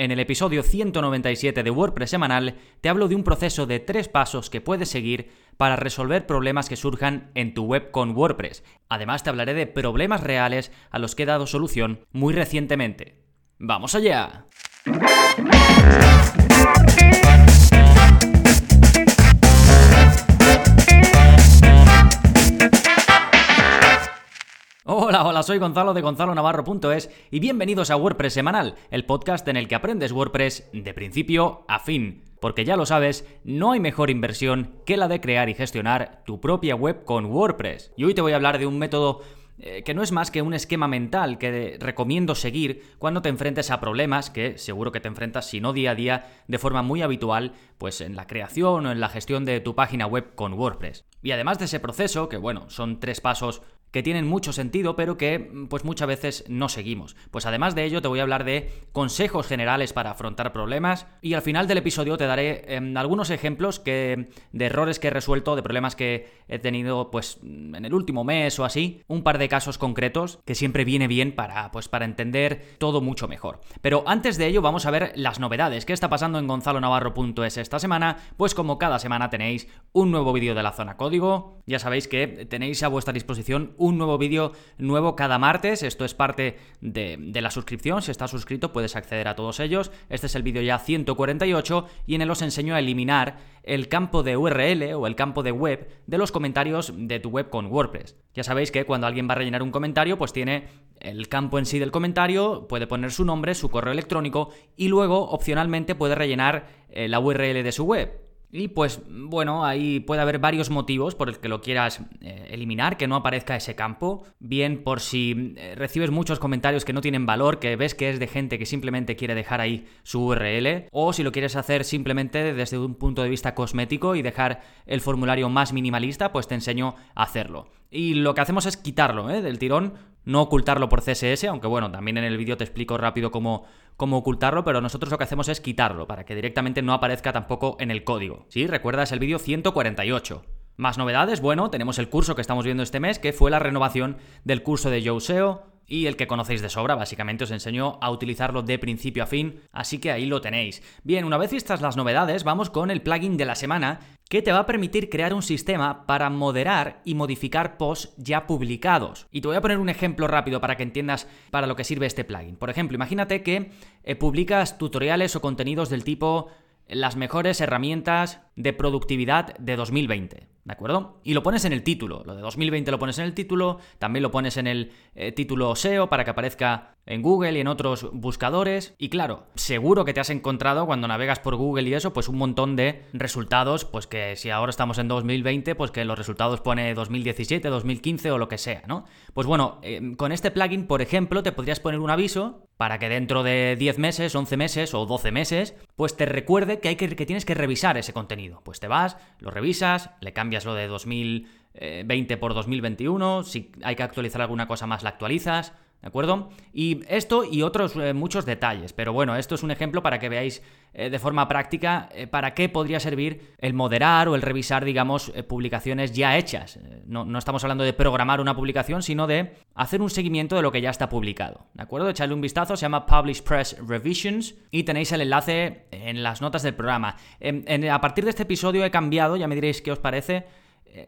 En el episodio 197 de WordPress semanal te hablo de un proceso de tres pasos que puedes seguir para resolver problemas que surjan en tu web con WordPress. Además te hablaré de problemas reales a los que he dado solución muy recientemente. ¡Vamos allá! Soy Gonzalo de gonzalonavarro.es y bienvenidos a WordPress Semanal, el podcast en el que aprendes WordPress de principio a fin. Porque ya lo sabes, no hay mejor inversión que la de crear y gestionar tu propia web con WordPress. Y hoy te voy a hablar de un método eh, que no es más que un esquema mental que recomiendo seguir cuando te enfrentes a problemas que seguro que te enfrentas, si no día a día, de forma muy habitual, pues en la creación o en la gestión de tu página web con WordPress. Y además de ese proceso, que bueno, son tres pasos que tienen mucho sentido, pero que pues muchas veces no seguimos. Pues además de ello te voy a hablar de consejos generales para afrontar problemas y al final del episodio te daré em, algunos ejemplos que, de errores que he resuelto, de problemas que he tenido pues en el último mes o así, un par de casos concretos que siempre viene bien para pues para entender todo mucho mejor. Pero antes de ello vamos a ver las novedades. ¿Qué está pasando en gonzalonavarro.es esta semana? Pues como cada semana tenéis un nuevo vídeo de la zona código, ya sabéis que tenéis a vuestra disposición un nuevo vídeo nuevo cada martes. Esto es parte de, la suscripción. Si estás suscrito puedes acceder a todos ellos. Este es el vídeo ya 148 y en él os enseño a eliminar el campo de URL o el campo de web de los comentarios de tu web con WordPress. Ya sabéis que cuando alguien va a rellenar un comentario, pues tiene el campo en sí del comentario, puede poner su nombre, su correo electrónico y luego opcionalmente puede rellenar eh, la URL de su web. Y pues bueno, ahí puede haber varios motivos por el que lo quieras eh, eliminar, que no aparezca ese campo. Bien por si eh, recibes muchos comentarios que no tienen valor, que ves que es de gente que simplemente quiere dejar ahí su URL, o si lo quieres hacer simplemente desde un punto de vista cosmético y dejar el formulario más minimalista, pues te enseño a hacerlo. Y lo que hacemos es quitarlo ¿eh? del tirón, no ocultarlo por CSS, aunque bueno, también en el vídeo te explico rápido cómo, cómo ocultarlo, pero nosotros lo que hacemos es quitarlo para que directamente no aparezca tampoco en el código. ¿Sí? Recuerdas el vídeo 148. Más novedades, bueno, tenemos el curso que estamos viendo este mes, que fue la renovación del curso de Joe y el que conocéis de sobra, básicamente os enseño a utilizarlo de principio a fin, así que ahí lo tenéis. Bien, una vez vistas las novedades, vamos con el plugin de la semana, que te va a permitir crear un sistema para moderar y modificar posts ya publicados. Y te voy a poner un ejemplo rápido para que entiendas para lo que sirve este plugin. Por ejemplo, imagínate que eh, publicas tutoriales o contenidos del tipo las mejores herramientas de productividad de 2020. ¿De acuerdo? Y lo pones en el título. Lo de 2020 lo pones en el título, también lo pones en el eh, título SEO para que aparezca en Google y en otros buscadores. Y claro, seguro que te has encontrado cuando navegas por Google y eso, pues un montón de resultados, pues que si ahora estamos en 2020, pues que los resultados pone 2017, 2015 o lo que sea, ¿no? Pues bueno, eh, con este plugin, por ejemplo, te podrías poner un aviso para que dentro de 10 meses, 11 meses o 12 meses, pues te recuerde que, hay que, que tienes que revisar ese contenido. Pues te vas, lo revisas, le cambias lo de 2020 por 2021, si hay que actualizar alguna cosa más la actualizas, ¿De acuerdo? Y esto y otros eh, muchos detalles, pero bueno, esto es un ejemplo para que veáis eh, de forma práctica eh, para qué podría servir el moderar o el revisar, digamos, publicaciones ya hechas. No, no, estamos hablando de programar una publicación, sino de hacer un seguimiento de lo que ya está publicado. ¿De acuerdo? Echadle un vistazo, se llama Publish Press Revisions y tenéis el enlace en las notas del programa. a partir de este episodio he cambiado, ya me diréis qué os parece,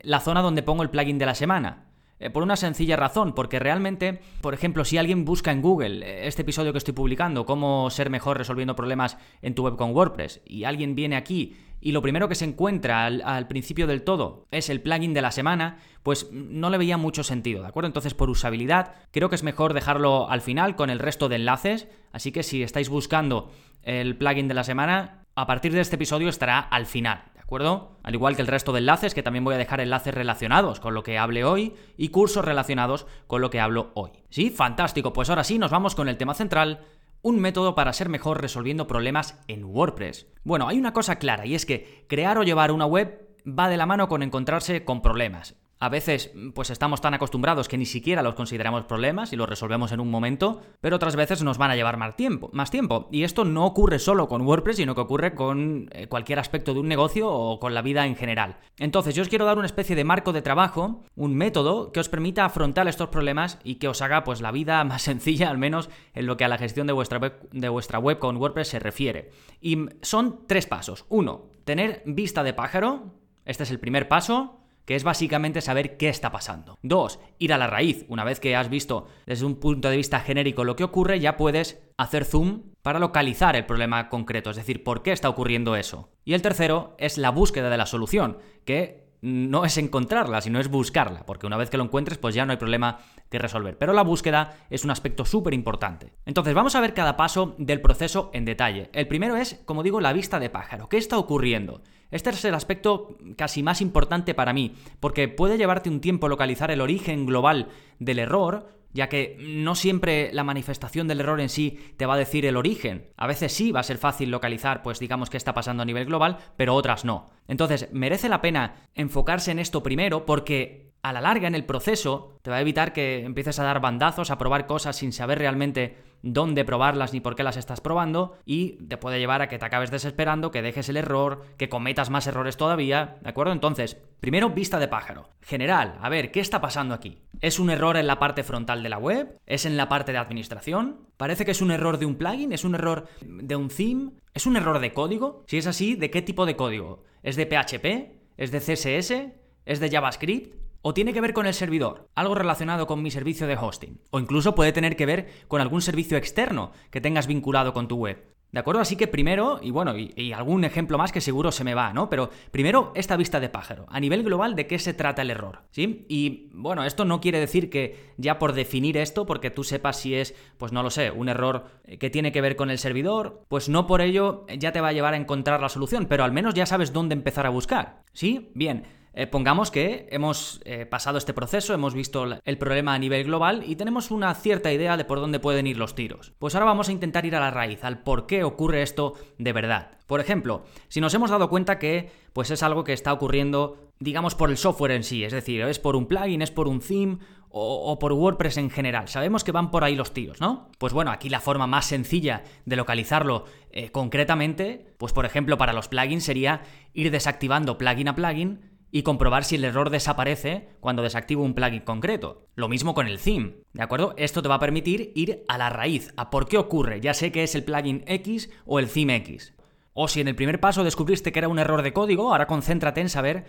la zona donde pongo el plugin de la semana. Eh, por una sencilla razón, porque realmente, por ejemplo, si alguien busca en Google eh, este episodio que estoy publicando, cómo ser mejor resolviendo problemas en tu web con WordPress, y alguien viene aquí y lo primero que se encuentra al, principio del todo es el plugin de la semana, pues no le veía mucho sentido, ¿de acuerdo? Entonces, por usabilidad, creo que es mejor dejarlo al final con el resto de enlaces, así que si estáis buscando el plugin de la semana, a partir de este episodio estará al final, acuerdo? Al igual que el resto de enlaces, que también voy a dejar enlaces relacionados con lo que hable hoy y cursos relacionados con lo que hablo hoy. ¿Sí? Fantástico. Pues ahora sí, nos vamos con el tema central. Un método para ser mejor resolviendo problemas en WordPress. Bueno, hay una cosa clara y es que crear o llevar una web va de la mano con encontrarse con problemas. A veces pues estamos tan acostumbrados que ni siquiera los consideramos problemas y los resolvemos en un momento, pero otras veces nos van a llevar más tiempo, más tiempo. Y esto no ocurre solo con WordPress, sino que ocurre con eh, cualquier aspecto de un negocio o con la vida en general. Entonces, yo os quiero dar una especie de marco de trabajo, un método que os permita afrontar estos problemas y que os haga pues la vida más sencilla, al menos en lo que a la gestión de vuestra de vuestra web con WordPress se refiere. Y son tres pasos. Uno, tener vista de pájaro. Este es el primer paso que es básicamente saber qué está pasando. Dos, ir a la raíz. Una vez que has visto desde un punto de vista genérico lo que ocurre, ya puedes hacer zoom para localizar el problema concreto, es decir, por qué está ocurriendo eso. Y el tercero es la búsqueda de la solución, que no es encontrarla, sino es buscarla, porque una vez que lo encuentres, pues ya no hay problema que resolver. Pero la búsqueda es un aspecto súper importante. Entonces, vamos a ver cada paso del proceso en detalle. El primero es, como digo, la vista de pájaro. ¿Qué está ocurriendo? Este es el aspecto casi más importante para mí, porque puede llevarte un tiempo localizar el origen global del error, ya que no siempre la manifestación del error en sí te va a decir el origen. A veces sí va a ser fácil localizar, pues digamos qué está pasando a nivel global, pero otras no. Entonces, merece la pena enfocarse en esto primero porque a la larga en el proceso te va a evitar que empieces a dar bandazos, a probar cosas sin saber realmente dónde probarlas ni por qué las estás probando y te puede llevar a que te acabes desesperando, que dejes el error, que cometas más errores todavía, ¿de acuerdo? Entonces, primero vista de pájaro. General, a ver, ¿qué está pasando aquí? ¿Es un error en la parte frontal de la web? ¿Es en la parte de administración? ¿Parece que es un error de un plugin? ¿Es un error de un theme? ¿Es un error de código? Si es así, ¿de qué tipo de código? ¿Es de PHP? ¿Es de CSS? ¿Es de JavaScript? O tiene que ver con el servidor, algo relacionado con mi servicio de hosting, o incluso puede tener que ver con algún servicio externo que tengas vinculado con tu web. ¿De acuerdo? Así que primero, y bueno, y, algún ejemplo más que seguro se me va, ¿no? Pero primero, esta vista de pájaro. A nivel global, ¿de qué se trata el error? ¿Sí? Y bueno, esto no quiere decir que ya por definir esto, porque tú sepas si es, pues no lo sé, un error que tiene que ver con el servidor, pues no por ello ya te va a llevar a encontrar la solución, pero al menos ya sabes dónde empezar a buscar. ¿Sí? Bien. Eh, pongamos que hemos eh, pasado este proceso, hemos visto el problema a nivel global y tenemos una cierta idea de por dónde pueden ir los tiros. Pues ahora vamos a intentar ir a la raíz, al por qué ocurre esto de verdad. Por ejemplo, si nos hemos dado cuenta que pues es algo que está ocurriendo, digamos, por el software en sí, es decir, es por un plugin, es por un theme o, por WordPress en general. Sabemos que van por ahí los tiros, ¿no? Pues bueno, aquí la forma más sencilla de localizarlo eh, concretamente, pues por ejemplo para los plugins sería ir desactivando plugin a plugin y comprobar si el error desaparece cuando desactivo un plugin concreto. Lo mismo con el theme, ¿de acuerdo? Esto te va a permitir ir a la raíz, a por qué ocurre, ya sé que es el plugin X o el theme X. O si en el primer paso descubriste que era un error de código, ahora concéntrate en saber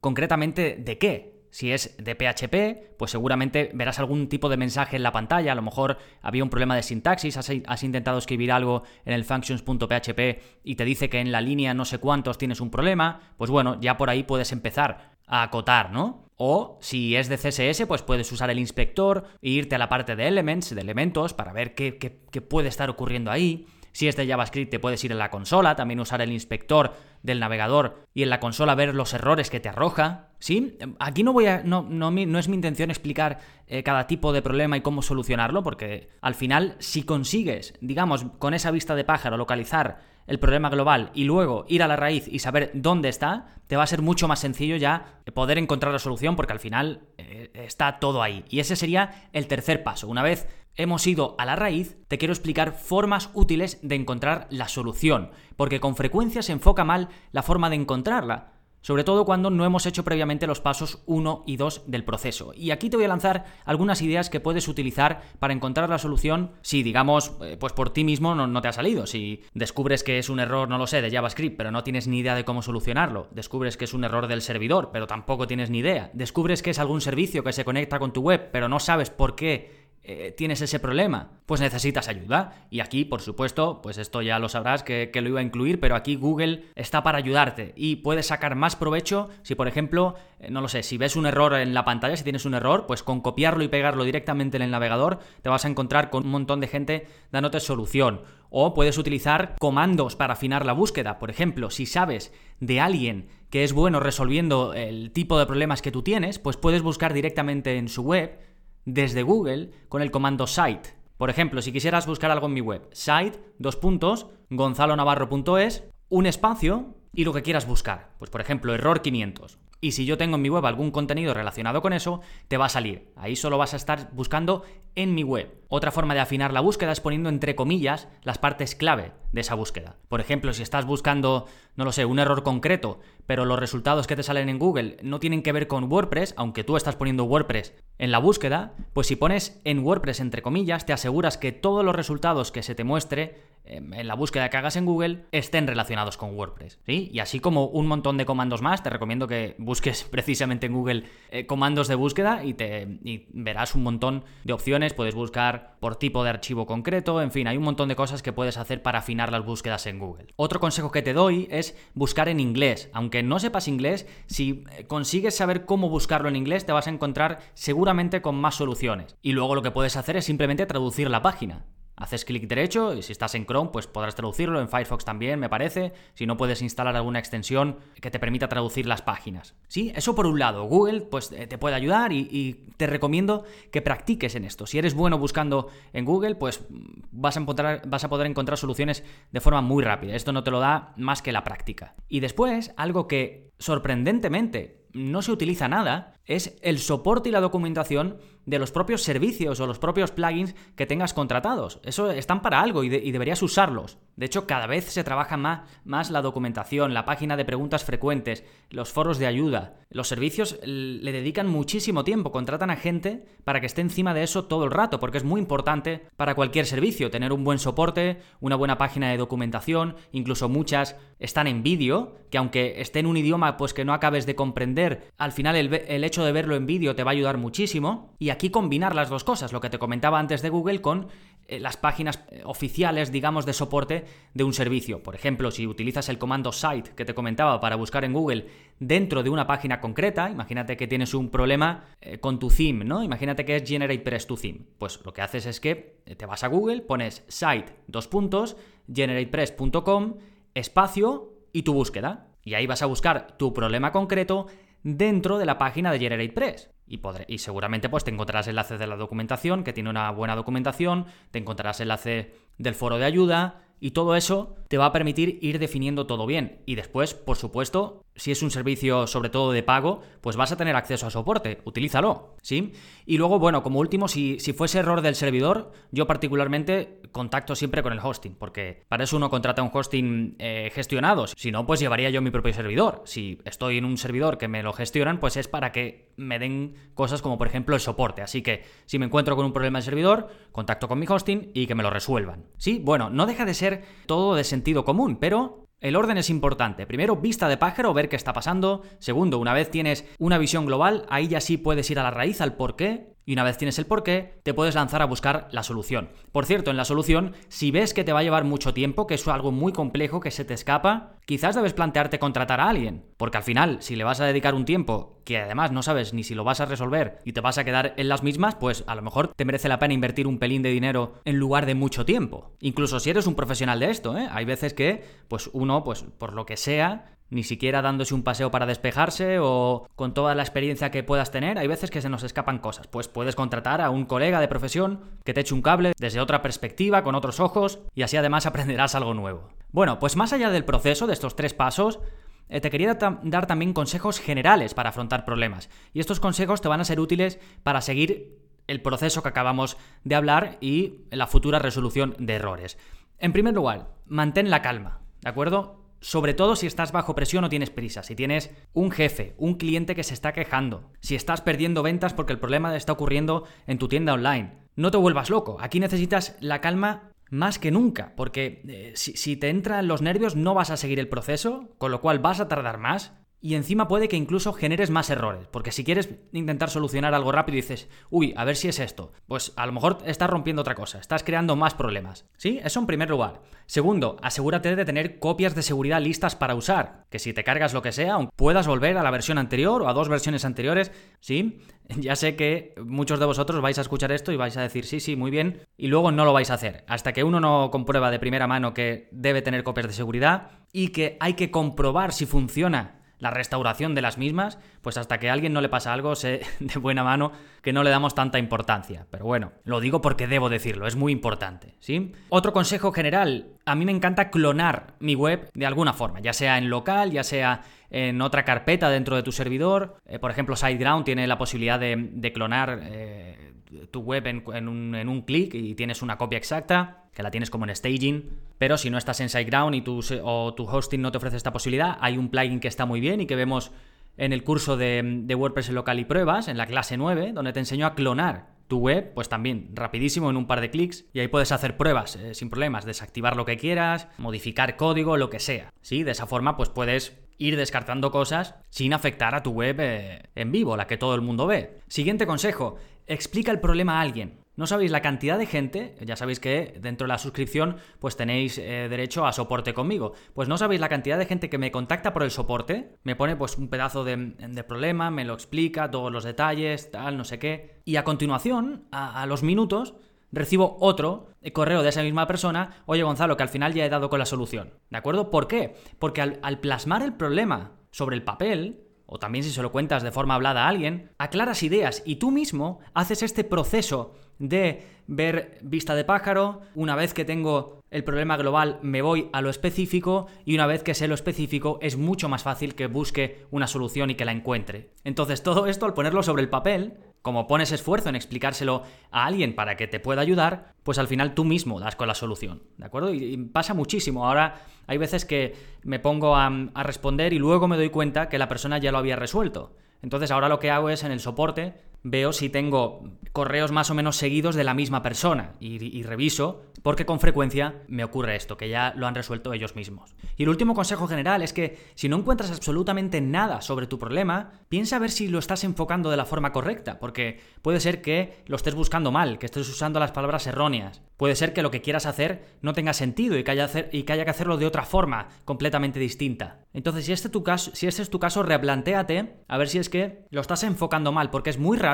concretamente de qué. Si es de PHP, pues seguramente verás algún tipo de mensaje en la pantalla. A lo mejor había un problema de sintaxis, has, intentado escribir algo en el functions.php y te dice que en la línea no sé cuántos tienes un problema. Pues bueno, ya por ahí puedes empezar a acotar, ¿no? O si es de CSS, pues puedes usar el inspector e irte a la parte de elements, de elementos, para ver qué, qué puede estar ocurriendo ahí. Si es de JavaScript, te puedes ir a la consola, también usar el inspector del navegador y en la consola ver los errores que te arroja. ¿Sí? Aquí no voy a. No, no, es mi intención explicar eh, cada tipo de problema y cómo solucionarlo, porque al final, si consigues, digamos, con esa vista de pájaro, localizar el problema global y luego ir a la raíz y saber dónde está, te va a ser mucho más sencillo ya poder encontrar la solución, porque al final eh, está todo ahí. Y ese sería el tercer paso. Una vez hemos ido a la raíz, te quiero explicar formas útiles de encontrar la solución, porque con frecuencia se enfoca mal la forma de encontrarla, sobre todo cuando no hemos hecho previamente los pasos 1 y 2 del proceso. Y aquí te voy a lanzar algunas ideas que puedes utilizar para encontrar la solución si, digamos, eh, pues por ti mismo no, no, te ha salido. Si descubres que es un error, no lo sé, de JavaScript, pero no tienes ni idea de cómo solucionarlo. Descubres que es un error del servidor, pero tampoco tienes ni idea. Descubres que es algún servicio que se conecta con tu web, pero no sabes por qué eh, tienes ese problema, pues necesitas ayuda. Y aquí, por supuesto, pues esto ya lo sabrás que, lo iba a incluir, pero aquí Google está para ayudarte y puedes sacar más provecho si, por ejemplo, eh, no lo sé, si ves un error en la pantalla, si tienes un error, pues con copiarlo y pegarlo directamente en el navegador, te vas a encontrar con un montón de gente dándote solución. O puedes utilizar comandos para afinar la búsqueda. Por ejemplo, si sabes de alguien que es bueno resolviendo el tipo de problemas que tú tienes, pues puedes buscar directamente en su web desde Google con el comando site. Por ejemplo, si quisieras buscar algo en mi web, site, dos puntos, gonzalonavarro.es, un espacio y lo que quieras buscar. Pues por ejemplo, error 500. Y si yo tengo en mi web algún contenido relacionado con eso, te va a salir. Ahí solo vas a estar buscando en mi web. Otra forma de afinar la búsqueda es poniendo entre comillas las partes clave de esa búsqueda. Por ejemplo, si estás buscando, no lo sé, un error concreto, pero los resultados que te salen en Google no tienen que ver con WordPress, aunque tú estás poniendo WordPress en la búsqueda, pues si pones en WordPress entre comillas, te aseguras que todos los resultados que se te muestre em, en la búsqueda que hagas en Google estén relacionados con WordPress. Y así como un montón de comandos más, te recomiendo que busques precisamente en Google eh, comandos de búsqueda y, te, y verás un montón de opciones. Puedes buscar por tipo de archivo concreto, en fin, hay un montón de cosas que puedes hacer para afinar las búsquedas en Google. Otro consejo que te doy es buscar en inglés. Aunque no sepas inglés, si eh, consigues saber cómo buscarlo en inglés, te vas a encontrar seguramente con más soluciones. Y luego lo que puedes hacer es simplemente traducir la página. Haces clic derecho y si estás en Chrome, pues podrás traducirlo, en Firefox también, me parece, si no puedes instalar alguna extensión que te permita traducir las páginas. Sí, eso por un lado, Google pues eh, te puede ayudar y, te recomiendo que practiques en esto. Si eres bueno buscando en Google, pues vas a, encontrar, vas a poder encontrar soluciones de forma muy rápida. Esto no te lo da más que la práctica. Y después, algo que sorprendentemente no se utiliza nada es el soporte y la documentación de los propios servicios o los propios plugins que tengas contratados. Eso están para algo y, deberías usarlos. De hecho, cada vez se trabaja más, más, la documentación, la página de preguntas frecuentes, los foros de ayuda. Los servicios le dedican muchísimo tiempo, contratan a gente para que esté encima de eso todo el rato, porque es muy importante para cualquier servicio tener un buen soporte, una buena página de documentación, incluso muchas están en vídeo, que aunque esté en un idioma pues que no acabes de comprender, al final el, el hecho de verlo en vídeo te va a ayudar muchísimo. Y aquí combinar las dos cosas, lo que te comentaba antes de Google con eh, las páginas eh, oficiales, digamos, de soporte de un servicio. Por ejemplo, si utilizas el comando site que te comentaba para buscar en Google dentro de una página concreta, imagínate que tienes un problema eh, con tu theme, ¿no? Imagínate que es GeneratePress tu theme. Pues lo que haces es que te vas a Google, pones site, dos puntos, generatepress.com, espacio y tu búsqueda. Y ahí vas a buscar tu problema concreto dentro de la página de GeneratePress. Y, y seguramente pues te encontrarás enlaces de la documentación, que tiene una buena documentación, te encontrarás enlace del foro de ayuda, y todo eso te va a permitir ir definiendo todo bien. Y después, por supuesto, si es un servicio sobre todo de pago, pues vas a tener acceso a soporte, utilízalo, ¿sí? Y luego, bueno, como último, si, si fuese error del servidor, yo particularmente contacto siempre con el hosting, porque para eso uno contrata un hosting eh, gestionado, si no, pues llevaría yo mi propio servidor. Si estoy en un servidor que me lo gestionan, pues es para que me den cosas como por ejemplo el soporte. Así que si me encuentro con un problema de servidor, contacto con mi hosting y que me lo resuelvan. Sí, bueno, no deja de ser todo de sentido común, pero el orden es importante. Primero, vista de pájaro, ver qué está pasando. Segundo, una vez tienes una visión global, ahí ya sí puedes ir a la raíz, al por qué. Y una vez tienes el porqué, te puedes lanzar a buscar la solución. Por cierto, en la solución, si ves que te va a llevar mucho tiempo, que es algo muy complejo, que se te escapa, quizás debes plantearte contratar a alguien. Porque al final, si le vas a dedicar un tiempo que además no sabes ni si lo vas a resolver y te vas a quedar en las mismas, pues a lo mejor te merece la pena invertir un pelín de dinero en lugar de mucho tiempo. Incluso si eres un profesional de esto, ¿eh? Hay veces que, pues uno, pues por lo que sea, ni siquiera dándose un paseo para despejarse o con toda la experiencia que puedas tener, hay veces que se nos escapan cosas. Pues puedes contratar a un colega de profesión que te eche un cable desde otra perspectiva, con otros ojos, y así además aprenderás algo nuevo. Bueno, pues más allá del proceso, de estos tres pasos, eh, te quería dar también consejos generales para afrontar problemas. Y estos consejos te van a ser útiles para seguir el proceso que acabamos de hablar y la futura resolución de errores. En primer lugar, mantén la calma, ¿de acuerdo? Sobre todo si estás bajo presión o tienes prisa, si tienes un jefe, un cliente que se está quejando, si estás perdiendo ventas porque el problema está ocurriendo en tu tienda online. No te vuelvas loco, aquí necesitas la calma más que nunca, porque eh, si, si te entran los nervios no vas a seguir el proceso, con lo cual vas a tardar más y encima puede que incluso generes más errores, porque si quieres intentar solucionar algo rápido y dices, uy, a ver si es esto, pues a lo mejor estás rompiendo otra cosa, estás creando más problemas. ¿Sí? Eso en primer lugar. Segundo, asegúrate de tener copias de seguridad listas para usar, que si te cargas lo que sea, puedas volver a la versión anterior o a dos versiones anteriores, ¿sí? Ya sé que muchos de vosotros vais a escuchar esto y vais a decir, sí, sí, muy bien, y luego no lo vais a hacer, hasta que uno no comprueba de primera mano que debe tener copias de seguridad y que hay que comprobar si funciona la restauración de las mismas, pues hasta que a alguien no le pasa algo, sé de buena mano que no le damos tanta importancia. Pero bueno, lo digo porque debo decirlo, es muy importante, ¿sí? Otro consejo general, a mí me encanta clonar mi web de alguna forma, ya sea en local, ya sea en otra carpeta dentro de tu servidor. Eh, por ejemplo, SiteGround tiene la posibilidad de, clonar eh, tu web en, un, clic y tienes una copia exacta, que la tienes como en staging. Pero si no estás en SiteGround y tu, o tu hosting no te ofrece esta posibilidad, hay un plugin que está muy bien y que vemos en el curso de, WordPress local y pruebas, en la clase 9, donde te enseño a clonar tu web, pues también rapidísimo en un par de clics y ahí puedes hacer pruebas eh, sin problemas, desactivar lo que quieras, modificar código, lo que sea. ¿sí? De esa forma pues puedes ir descartando cosas sin afectar a tu web eh, en vivo, la que todo el mundo ve. Siguiente consejo, explica el problema a alguien. No sabéis la cantidad de gente, ya sabéis que dentro de la suscripción pues tenéis eh, derecho a soporte conmigo. Pues no sabéis la cantidad de gente que me contacta por el soporte, me pone pues un pedazo de, problema, me lo explica, todos los detalles, tal, no sé qué. Y a continuación, a, los minutos, recibo otro correo de esa misma persona, oye Gonzalo, que al final ya he dado con la solución. ¿De acuerdo? ¿Por qué? Porque al plasmar el problema sobre el papel, o también si se lo cuentas de forma hablada a alguien, aclaras ideas y tú mismo haces este proceso de ver vista de pájaro, una vez que tengo el problema global me voy a lo específico y una vez que sé lo específico es mucho más fácil que busque una solución y que la encuentre. Entonces todo esto al ponerlo sobre el papel, como pones esfuerzo en explicárselo a alguien para que te pueda ayudar, pues al final tú mismo das con la solución, ¿de acuerdo? Y, pasa muchísimo. Ahora hay veces que me pongo a, a responder y luego me doy cuenta que la persona ya lo había resuelto. Entonces ahora lo que hago es en el soporte veo si tengo correos más o menos seguidos de la misma persona y, reviso, porque con frecuencia me ocurre esto, que ya lo han resuelto ellos mismos. Y el último consejo general es que si no encuentras absolutamente nada sobre tu problema, piensa a ver si lo estás enfocando de la forma correcta, porque puede ser que lo estés buscando mal, que estés usando las palabras erróneas. Puede ser que lo que quieras hacer no tenga sentido y que haya, que hacerlo de otra forma, completamente distinta. Entonces, si este, tu caso, si este es tu caso, replantéate a ver si es que lo estás enfocando mal, porque es muy raro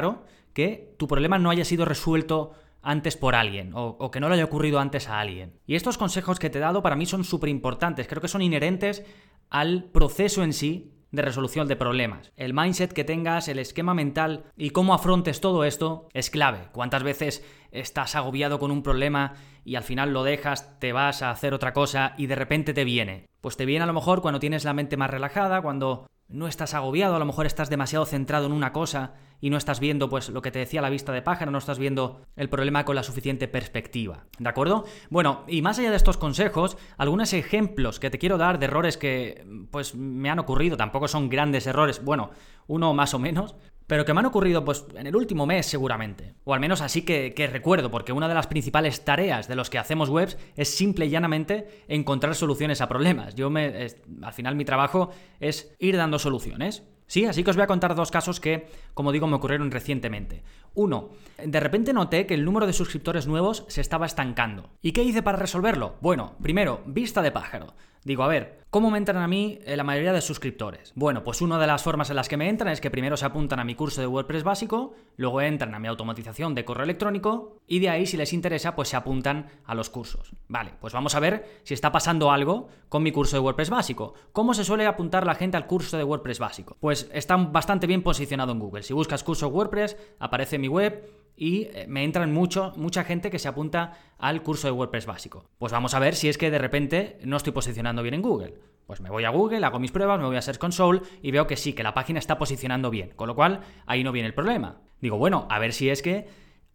que tu problema no haya sido resuelto antes por alguien o, que no le haya ocurrido antes a alguien. Y estos consejos que te he dado para mí son súper importantes, creo que son inherentes al proceso en sí de resolución de problemas. El mindset que tengas, el esquema mental y cómo afrontes todo esto es clave. ¿Cuántas veces estás agobiado con un problema y al final lo dejas, te vas a hacer otra cosa y de repente te viene? Pues te viene a lo mejor cuando tienes la mente más relajada, cuando no estás agobiado, a lo mejor estás demasiado centrado en una cosa y no estás viendo pues lo que te decía la vista de pájaro, no estás viendo el problema con la suficiente perspectiva, ¿de acuerdo? Bueno, y más allá de estos consejos, algunos ejemplos que te quiero dar de errores que pues me han ocurrido, tampoco son grandes errores, bueno, uno más o menos, pero que me han ocurrido pues en el último mes seguramente. O al menos así que, recuerdo, porque una de las principales tareas de los que hacemos webs es simple y llanamente encontrar soluciones a problemas. Yo me, al final mi trabajo es ir dando soluciones. Sí, así que os voy a contar dos casos que, como digo, me ocurrieron recientemente. Uno, de repente noté que el número de suscriptores nuevos se estaba estancando. ¿Y qué hice para resolverlo? Bueno, primero, vista de pájaro. Digo, a ver, ¿cómo me entran a mí eh, la mayoría de suscriptores? Bueno, pues una de las formas en las que me entran es que primero se apuntan a mi curso de WordPress básico, luego entran a mi automatización de correo electrónico y de ahí, si les interesa, pues se apuntan a los cursos. Vale, pues vamos a ver si está pasando algo con mi curso de WordPress básico. ¿Cómo se suele apuntar la gente al curso de WordPress básico? Pues está bastante bien posicionado en Google. Si buscas curso WordPress, aparece mi web y eh, me entran mucho, mucha gente que se apunta al curso de WordPress básico. Pues vamos a ver si es que de repente no estoy posicionando bien en Google. Pues me voy a Google, hago mis pruebas, me voy a Search Console y veo que sí, que la página está posicionando bien. Con lo cual, ahí no viene el problema. Digo, bueno, a ver si es que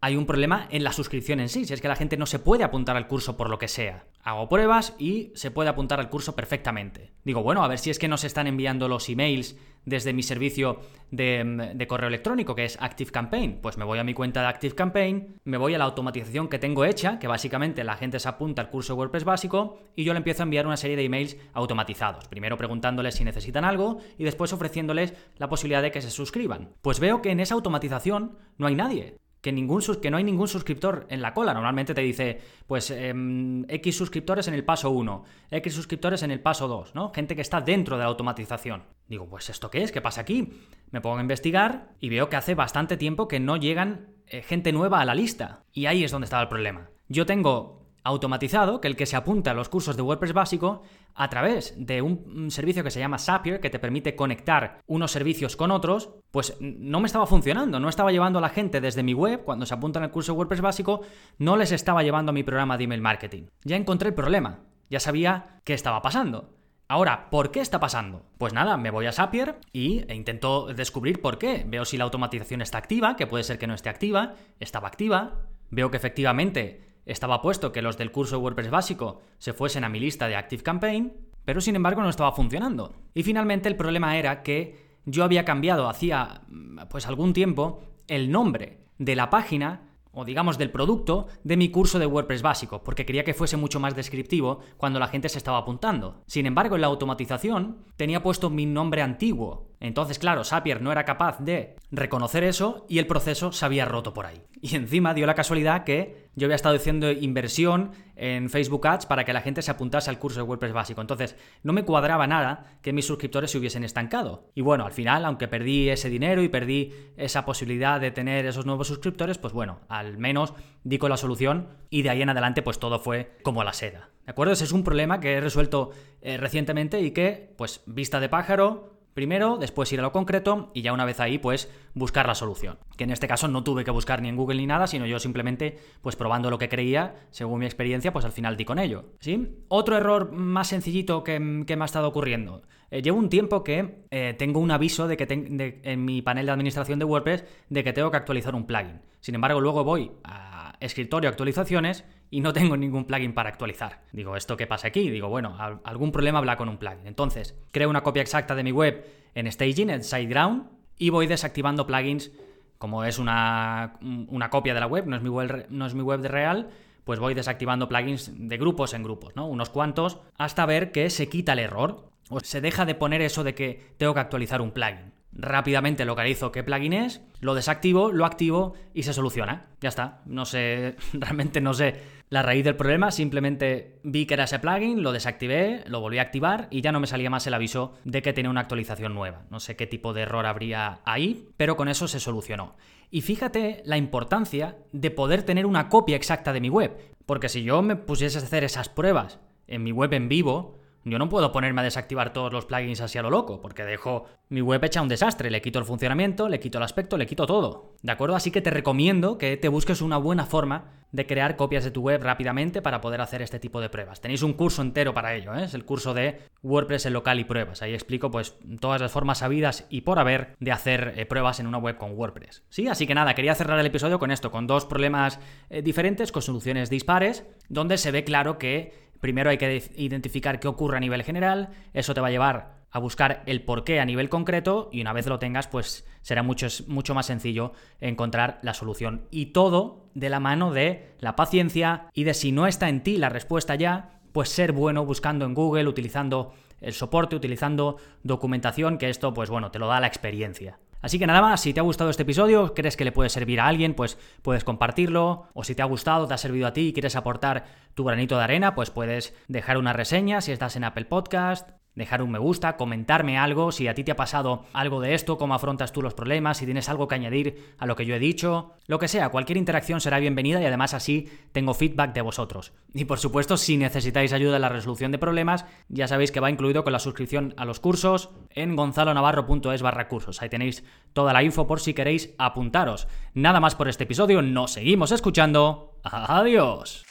hay un problema en la suscripción en sí, si es que la gente no se puede apuntar al curso por lo que sea. Hago pruebas y se puede apuntar al curso perfectamente. Digo, bueno, a ver si es que nos están enviando los emails desde mi servicio de, correo electrónico, que es ActiveCampaign. Pues me voy a mi cuenta de ActiveCampaign, me voy a la automatización que tengo hecha, que básicamente la gente se apunta al curso WordPress básico, y yo le empiezo a enviar una serie de emails automatizados. Primero preguntándoles si necesitan algo y después ofreciéndoles la posibilidad de que se suscriban. Pues veo que en esa automatización no hay nadie que, ningún, que no hay ningún suscriptor en la cola. Normalmente te dice, pues, em, X suscriptores en el paso 1, X suscriptores en el paso 2, ¿no? Gente que está dentro de la automatización. Digo, pues, ¿esto qué es? ¿Qué pasa aquí? Me pongo a investigar y veo que hace bastante tiempo que no llegan eh, gente nueva a la lista. Y ahí es donde estaba el problema. Yo tengo automatizado que el que se apunta a los cursos de WordPress básico a través de un servicio que se llama Zapier, que te permite conectar unos servicios con otros, pues no me estaba funcionando, no estaba llevando a la gente desde mi web, cuando se apuntan al curso de WordPress básico, no les estaba llevando a mi programa de email marketing. Ya encontré el problema, ya sabía qué estaba pasando. Ahora, ¿por qué está pasando? Pues nada, me voy a Zapier y e intento descubrir por qué. Veo si la automatización está activa, que puede ser que no esté activa, estaba activa. Veo que efectivamente estaba puesto que los del curso WordPress básico se fuesen a mi lista de Active Campaign, pero sin embargo no estaba funcionando. Y finalmente el problema era que yo había cambiado hacía pues algún tiempo el nombre de la página o digamos del producto de mi curso de WordPress básico, porque quería que fuese mucho más descriptivo cuando la gente se estaba apuntando. Sin embargo, en la automatización tenía puesto mi nombre antiguo. Entonces, claro, Zapier no era capaz de reconocer eso y el proceso se había roto por ahí. Y encima dio la casualidad que yo había estado haciendo inversión en Facebook Ads para que la gente se apuntase al curso de WordPress básico. Entonces, no me cuadraba nada que mis suscriptores se hubiesen estancado. Y bueno, al final, aunque perdí ese dinero y perdí esa posibilidad de tener esos nuevos suscriptores, pues bueno, al menos di con la solución y de ahí en adelante pues todo fue como la seda. ¿De acuerdo? Ese es un problema que he resuelto eh, recientemente y que, pues, vista de pájaro, primero, después ir a lo concreto y ya una vez ahí, pues buscar la solución. Que en este caso no tuve que buscar ni en Google ni nada, sino yo simplemente, pues probando lo que creía, según mi experiencia, pues al final di con ello. ¿Sí? Otro error más sencillito que, me ha estado ocurriendo. Eh, llevo un tiempo que eh, tengo un aviso de que en mi panel de administración de WordPress de que tengo que actualizar un plugin. Sin embargo, luego voy a escritorio actualizaciones y no tengo ningún plugin para actualizar. Digo, ¿esto qué pasa aquí? Digo, bueno, algún problema habla con un plugin. Entonces, creo una copia exacta de mi web en Staging, en SiteGround, y voy desactivando plugins como es una, una copia de la web, no es, mi web, no es mi web de real, pues voy desactivando plugins de grupos en grupos, ¿no? Unos cuantos, hasta ver que se quita el error. O se deja de poner eso de que tengo que actualizar un plugin rápidamente localizo qué plugin es, lo desactivo, lo activo y se soluciona. Ya está. No sé, realmente no sé la raíz del problema, simplemente vi que era ese plugin, lo desactivé, lo volví a activar y ya no me salía más el aviso de que tenía una actualización nueva. No sé qué tipo de error habría ahí, pero con eso se solucionó. Y fíjate la importancia de poder tener una copia exacta de mi web, porque si yo me pusiese a hacer esas pruebas en mi web en vivo, yo no puedo ponerme a desactivar todos los plugins así a lo loco, porque dejo mi web hecha un desastre, le quito el funcionamiento, le quito el aspecto, le quito todo. ¿De acuerdo? Así que te recomiendo que te busques una buena forma de crear copias de tu web rápidamente para poder hacer este tipo de pruebas. Tenéis un curso entero para ello, ¿eh? es el curso de WordPress en local y pruebas. Ahí explico pues todas las formas sabidas y por haber de hacer eh, pruebas en una web con WordPress. Sí, así que nada, quería cerrar el episodio con esto, con dos problemas eh, diferentes, con soluciones dispares, donde se ve claro que Primero hay que identificar qué ocurre a nivel general, eso te va a llevar a buscar el porqué a nivel concreto y una vez lo tengas, pues será mucho, mucho más sencillo encontrar la solución. Y todo de la mano de la paciencia y de si no está en ti la respuesta ya, pues ser bueno buscando en Google, utilizando el soporte, utilizando documentación, que esto, pues bueno, te lo da la experiencia. Así que nada más, si te ha gustado este episodio, crees que le puede servir a alguien, pues puedes compartirlo, o si te ha gustado, te ha servido a ti y quieres aportar tu granito de arena, pues puedes dejar una reseña si estás en Apple Podcast, dejar un me gusta, comentarme algo, si a ti te ha pasado algo de esto, cómo afrontas tú los problemas, si tienes algo que añadir a lo que yo he dicho, lo que sea, cualquier interacción será bienvenida y además así tengo feedback de vosotros. Y por supuesto, si necesitáis ayuda en la resolución de problemas, ya sabéis que va incluido con la suscripción a los cursos en gonzalonavarro.es barra cursos. Ahí tenéis toda la info por si queréis apuntaros. Nada más por este episodio, nos seguimos escuchando. Adiós.